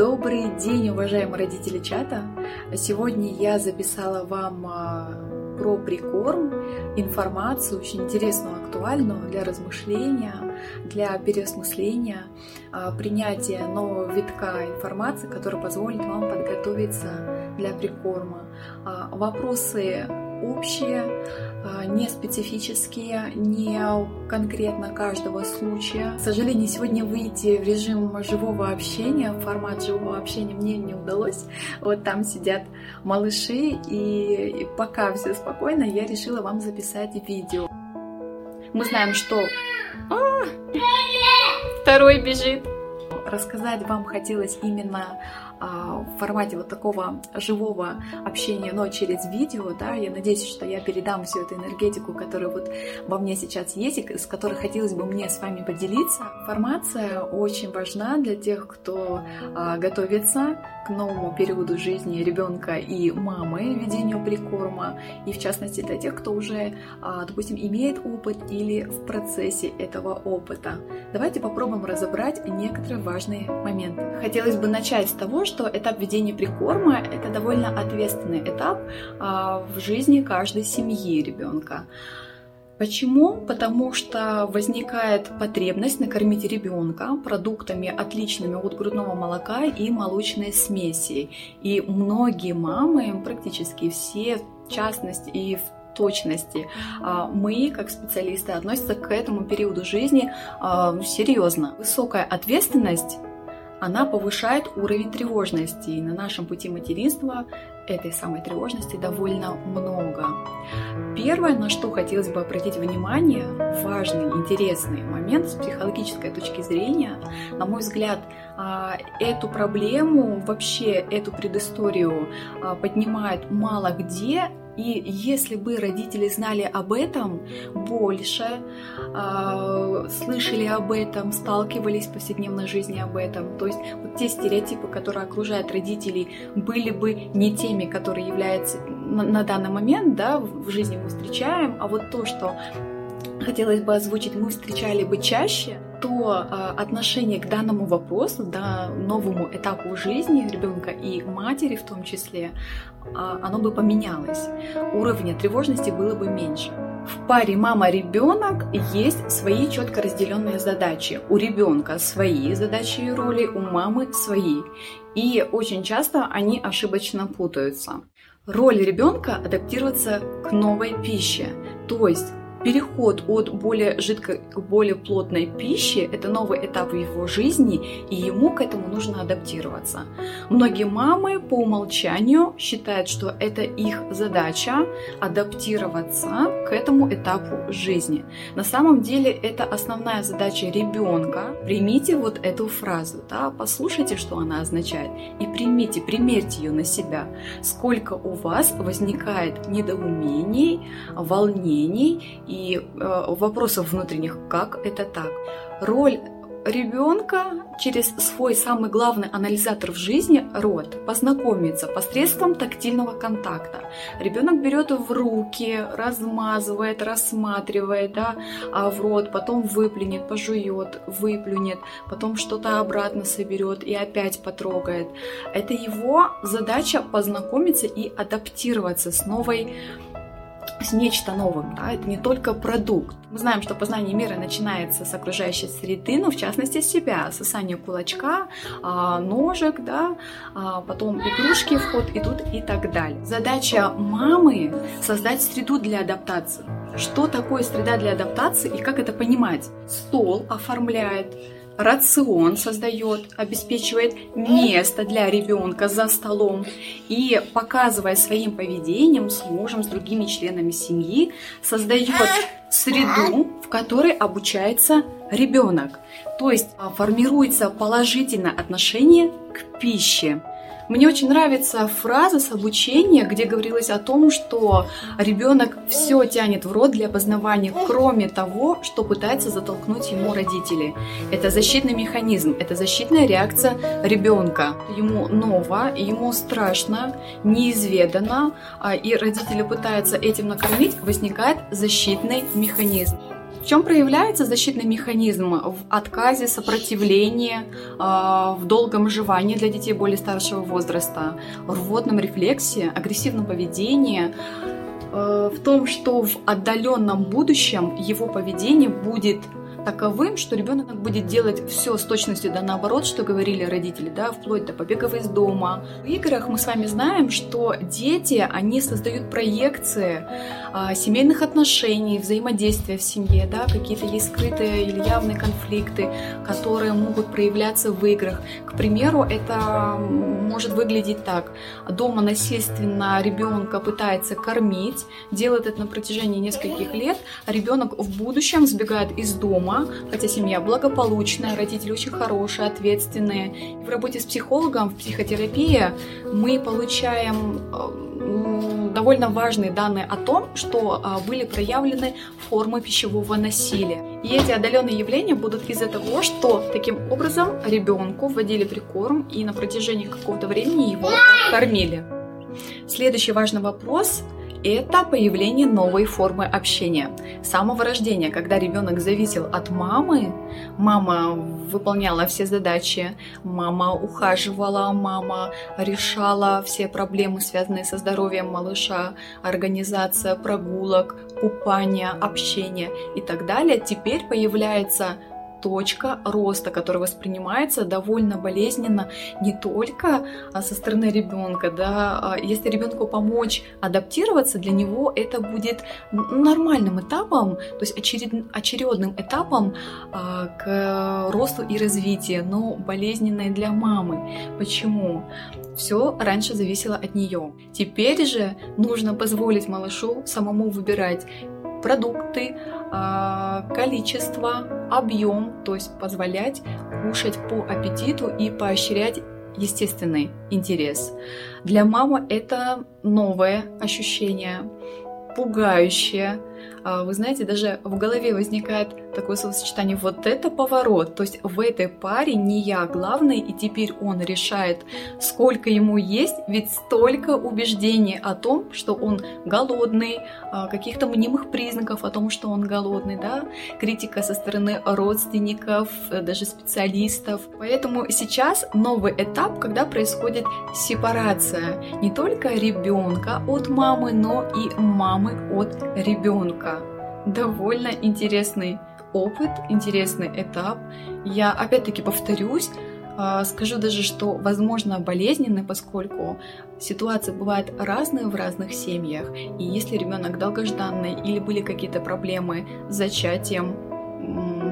Добрый день, уважаемые родители чата! Сегодня я записала вам а, про прикорм информацию очень интересную, актуальную для размышления, для переосмысления, а, принятия нового витка информации, который позволит вам подготовиться для прикорма. А, вопросы общие, а, не специфические, не конкретно каждого случая. К сожалению, сегодня выйти в режим живого общения, в формат живого общения мне не удалось. Вот там сидят малыши, и пока все спокойно, я решила вам записать видео. Мы знаем, что... А, второй бежит. Рассказать вам хотелось именно в формате вот такого живого общения, но через видео, да, я надеюсь, что я передам всю эту энергетику, которая вот во мне сейчас есть, и с которой хотелось бы мне с вами поделиться. Информация очень важна для тех, кто а, готовится к новому периоду жизни ребенка и мамы ведению прикорма, и в частности для тех, кто уже, а, допустим, имеет опыт или в процессе этого опыта. Давайте попробуем разобрать некоторые важные моменты. Хотелось бы начать с того, что этап ведения прикорма – это довольно ответственный этап а, в жизни каждой семьи ребенка. Почему? Потому что возникает потребность накормить ребенка продуктами, отличными от грудного молока и молочной смеси. И многие мамы, практически все, в частности и в точности. А, мы, как специалисты, относятся к этому периоду жизни а, серьезно. Высокая ответственность она повышает уровень тревожности. И на нашем пути материнства этой самой тревожности довольно много. Первое, на что хотелось бы обратить внимание, важный, интересный момент с психологической точки зрения, на мой взгляд, а, эту проблему, вообще эту предысторию а, поднимают мало где, и если бы родители знали об этом больше, э, слышали об этом, сталкивались в повседневной жизни об этом, то есть вот те стереотипы, которые окружают родителей, были бы не теми, которые являются на данный момент, да, в жизни мы встречаем, а вот то, что хотелось бы озвучить, мы встречали бы чаще, то э, отношение к данному вопросу, да, новому этапу жизни ребенка и матери в том числе, э, оно бы поменялось. Уровня тревожности было бы меньше. В паре мама-ребенок есть свои четко разделенные задачи. У ребенка свои задачи и роли, у мамы свои. И очень часто они ошибочно путаются. Роль ребенка адаптироваться к новой пище. То есть Переход от более жидкой к более плотной пище – это новый этап в его жизни, и ему к этому нужно адаптироваться. Многие мамы по умолчанию считают, что это их задача – адаптироваться к этому этапу жизни. На самом деле это основная задача ребенка. Примите вот эту фразу, да, послушайте, что она означает, и примите, примерьте ее на себя. Сколько у вас возникает недоумений, волнений и э, вопросов внутренних, как это так. Роль ребенка через свой самый главный анализатор в жизни, рот, познакомиться посредством тактильного контакта. Ребенок берет в руки, размазывает, рассматривает да, а в рот, потом выплюнет, пожует, выплюнет, потом что-то обратно соберет и опять потрогает. Это его задача познакомиться и адаптироваться с новой с нечто новым. Да? Это не только продукт. Мы знаем, что познание мира начинается с окружающей среды, но в частности с себя, сосание кулачка, а, ножек, да, а, потом игрушки в ход идут и так далее. Задача мамы создать среду для адаптации. Что такое среда для адаптации и как это понимать? Стол оформляет, рацион создает, обеспечивает место для ребенка за столом и, показывая своим поведением с мужем, с другими членами семьи, создает среду, в которой обучается ребенок. То есть а, формируется положительное отношение к пище. Мне очень нравится фраза с обучения, где говорилось о том, что ребенок все тянет в рот для познавания, кроме того, что пытается затолкнуть ему родители. Это защитный механизм, это защитная реакция ребенка. Ему ново, ему страшно, неизведанно, а, и родители пытаются этим накормить, возникает защитный механизм. В чем проявляется защитный механизм? В отказе, сопротивлении, а, в долгом жевании для детей более старшего возраста, в рвотном рефлексе, агрессивном поведении, э, в том, что в отдаленном будущем его поведение будет таковым, что ребенок будет делать все с точностью да наоборот, что говорили родители, да, вплоть до побегов из дома. В играх мы с вами знаем, что дети, они создают проекции а, семейных отношений, взаимодействия в семье, да, какие-то есть скрытые или явные конфликты, которые могут проявляться в играх. К примеру, это может выглядеть так. Дома насильственно ребенка пытается кормить, делает это на протяжении нескольких лет, а ребенок в будущем сбегает из дома, дома, хотя семья благополучная, родители очень хорошие, ответственные. В работе с психологом, в психотерапии мы получаем э, довольно важные данные о том, что э, были проявлены формы пищевого насилия. И эти отдаленные явления будут из-за того, что таким образом ребенку вводили прикорм и на протяжении какого-то времени его кормили. Следующий важный вопрос это появление новой формы общения. С самого рождения, когда ребенок зависел от мамы, мама выполняла все задачи, мама ухаживала, мама решала все проблемы, связанные со здоровьем малыша, организация прогулок, купания, общения и так далее. Теперь появляется точка роста, которая воспринимается довольно болезненно не только а, со стороны ребенка, да, а, если ребенку помочь адаптироваться, для него это будет нормальным этапом, то есть очеред, очередным этапом а, к росту и развитию, но болезненной для мамы. Почему? Все раньше зависело от нее. Теперь же нужно позволить малышу самому выбирать продукты, а, количество, объем, то есть позволять кушать по аппетиту и поощрять естественный интерес. Для мамы это новое ощущение, пугающее, вы знаете, даже в голове возникает такое словосочетание «вот это поворот». То есть в этой паре не я главный, и теперь он решает, сколько ему есть, ведь столько убеждений о том, что он голодный, а, каких-то мнимых признаков о том, что он голодный, да, критика со стороны родственников, даже специалистов. Поэтому сейчас новый этап, когда происходит сепарация не только ребенка от мамы, но и мамы от ребенка довольно интересный опыт, интересный этап. Я опять-таки повторюсь, а, скажу даже, что возможно болезненный, поскольку ситуации бывают разные в разных семьях. И если ребенок долгожданный или были какие-то проблемы с зачатием,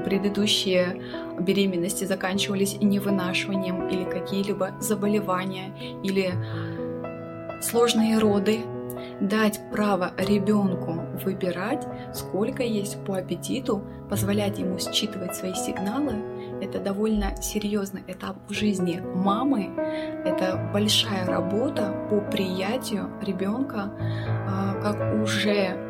предыдущие беременности заканчивались невынашиванием или какие-либо заболевания или сложные роды, дать право ребенку выбирать, сколько есть по аппетиту, позволять ему считывать свои сигналы, это довольно серьезный этап в жизни мамы. Это большая работа по приятию ребенка а, как уже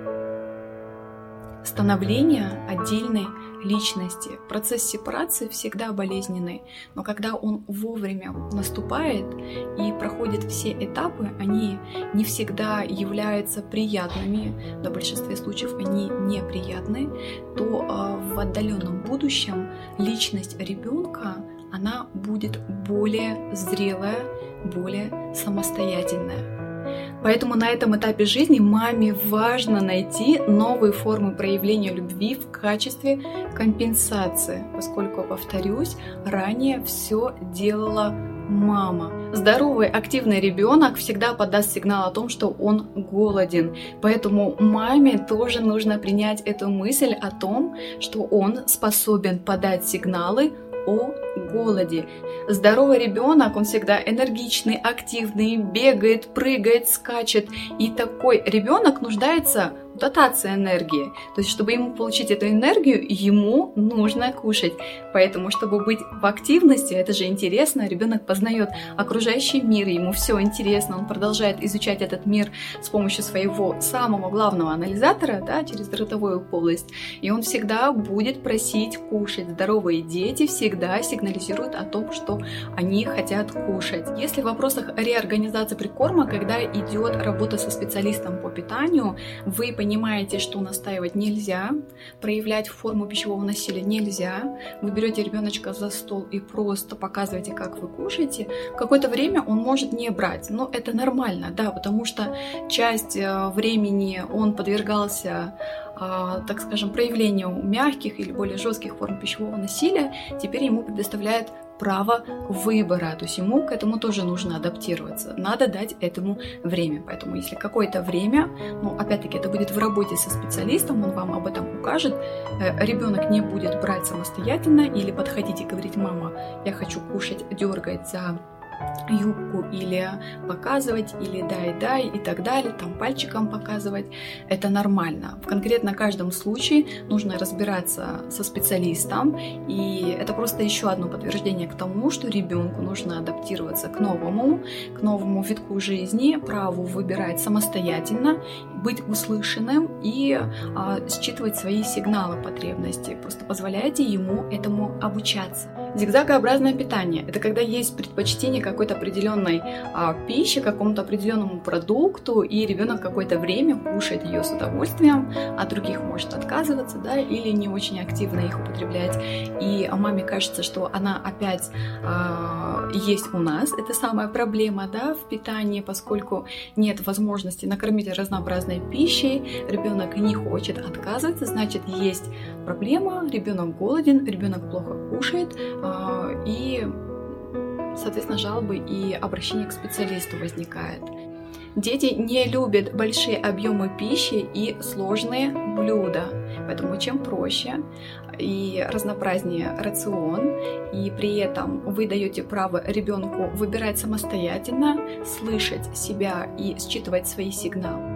становления отдельной личности. Процесс сепарации всегда болезненный, но когда он вовремя наступает и проходит все этапы, они не всегда являются приятными, в большинстве случаев они неприятны, то а, в отдаленном будущем личность ребенка она будет более зрелая, более самостоятельная. Поэтому на этом этапе жизни маме важно найти новые формы проявления любви в качестве компенсации, поскольку, повторюсь, ранее все делала мама. Здоровый, активный ребенок всегда подаст сигнал о том, что он голоден. Поэтому маме тоже нужно принять эту мысль о том, что он способен подать сигналы о голоде. Здоровый ребенок, он всегда энергичный, активный, бегает, прыгает, скачет. И такой ребенок нуждается дотация энергии. То есть, чтобы ему получить эту энергию, ему нужно кушать. Поэтому, чтобы быть в активности, это же интересно, ребенок познает окружающий мир, ему все интересно, он продолжает изучать этот мир с помощью своего самого главного анализатора, да, через ротовую полость. И он всегда будет просить кушать. Здоровые дети всегда сигнализируют о том, что они хотят кушать. Если в вопросах реорганизации прикорма, когда идет работа со специалистом по питанию, вы понимаете, понимаете, что настаивать нельзя, проявлять форму пищевого насилия нельзя, вы берете ребеночка за стол и просто показываете, как вы кушаете, какое-то время он может не брать, но это нормально, да, потому что часть э, времени он подвергался а, так скажем, проявлению мягких или более жестких форм пищевого насилия, теперь ему предоставляет право выбора, то есть ему к этому тоже нужно адаптироваться, надо дать этому время, поэтому если какое-то время, ну опять-таки это будет в работе со специалистом, он вам об этом укажет, э, ребенок не будет брать самостоятельно или подходить и говорить, мама, я хочу кушать, дергать за юбку или показывать, или дай-дай и так далее, там пальчиком показывать, это нормально. В конкретно каждом случае нужно разбираться со специалистом, и это просто еще одно подтверждение к тому, что ребенку нужно адаптироваться к новому, к новому витку жизни, праву выбирать самостоятельно, быть услышанным и а, считывать свои сигналы потребности. Просто позволяйте ему этому обучаться. Зигзагообразное питание – это когда есть предпочтение какой-то определенной а, пищи, какому-то определенному продукту, и ребенок какое-то время кушает ее с удовольствием, а других может отказываться, да, или не очень активно их употреблять. И маме кажется, что она опять а, есть у нас. Это самая проблема, да, в питании, поскольку нет возможности накормить разнообразной пищей, ребенок не хочет отказываться, значит, есть проблема, ребенок голоден, ребенок плохо кушает, и соответственно, жалобы и обращение к специалисту возникает. Дети не любят большие объемы пищи и сложные блюда, поэтому чем проще и разнообразнее рацион, и при этом вы даете право ребенку выбирать самостоятельно, слышать себя и считывать свои сигналы,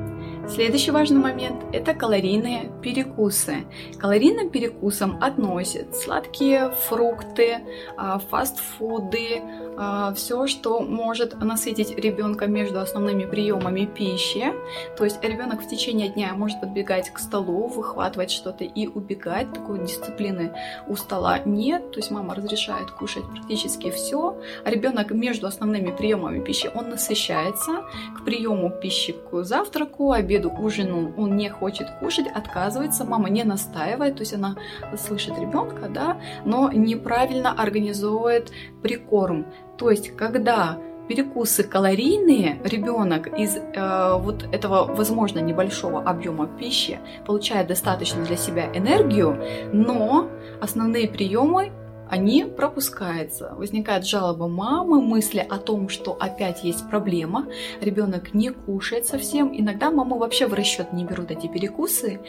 Следующий важный момент – это калорийные перекусы. К калорийным перекусам относят сладкие фрукты, а, фастфуды, а, все, что может насытить ребенка между основными приемами пищи. То есть ребенок в течение дня может подбегать к столу, выхватывать что-то и убегать. Такой дисциплины у стола нет. То есть мама разрешает кушать практически все. А ребенок между основными приемами пищи он насыщается. К приему пищи к завтраку, обеду обеду, ужину он не хочет кушать, отказывается, мама не настаивает, то есть она слышит ребенка, да, но неправильно организовывает прикорм. То есть, когда перекусы калорийные, ребенок из э, вот этого, возможно, небольшого объема пищи получает достаточно для себя энергию, но основные приемы они пропускаются. Возникает жалоба мамы, мысли о том, что опять есть проблема, ребенок не кушает совсем. Иногда мамы вообще в расчет не берут эти перекусы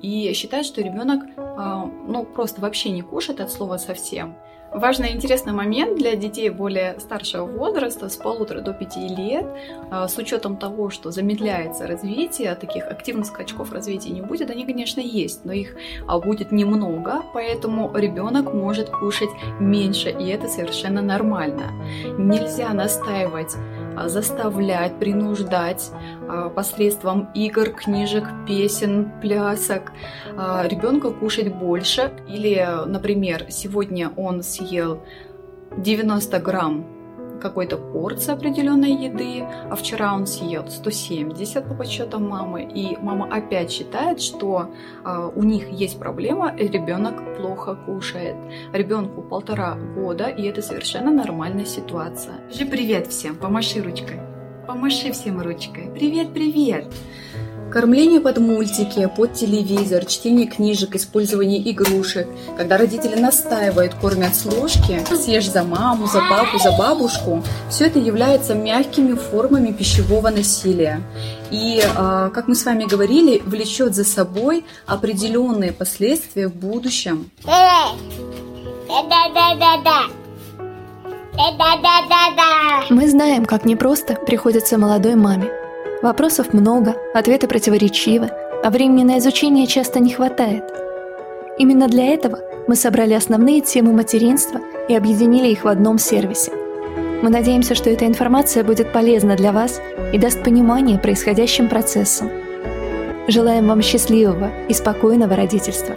и считают, что ребенок а, ну, просто вообще не кушает от слова совсем. Важный и интересный момент для детей более старшего возраста, с полутора до пяти лет, а, с учетом того, что замедляется развитие, таких активных скачков развития не будет, они, конечно, есть, но их а, будет немного, поэтому ребенок может кушать меньше, и это совершенно нормально. Нельзя настаивать заставлять, принуждать а, посредством игр, книжек, песен, плясок а, ребенка кушать больше. Или, например, сегодня он съел 90 грамм какой-то порции определенной еды, а вчера он съел 170 по подсчетам мамы, и мама опять считает, что э, у них есть проблема, и ребенок плохо кушает. Ребенку полтора года, и это совершенно нормальная ситуация. Привет всем, помаши ручкой. Помаши всем ручкой. Привет, привет! Кормление под мультики, под телевизор, чтение книжек, использование игрушек. Когда родители настаивают, кормят с ложки, съешь за маму, за папу, за бабушку, все это является мягкими формами пищевого насилия. И, а, как мы с вами говорили, влечет за собой определенные последствия в будущем. Мы знаем, как непросто приходится молодой маме. Вопросов много, ответы противоречивы, а времени на изучение часто не хватает. Именно для этого мы собрали основные темы материнства и объединили их в одном сервисе. Мы надеемся, что эта информация будет полезна для вас и даст понимание происходящим процессам. Желаем вам счастливого и спокойного родительства.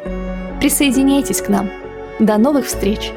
Присоединяйтесь к нам. До новых встреч!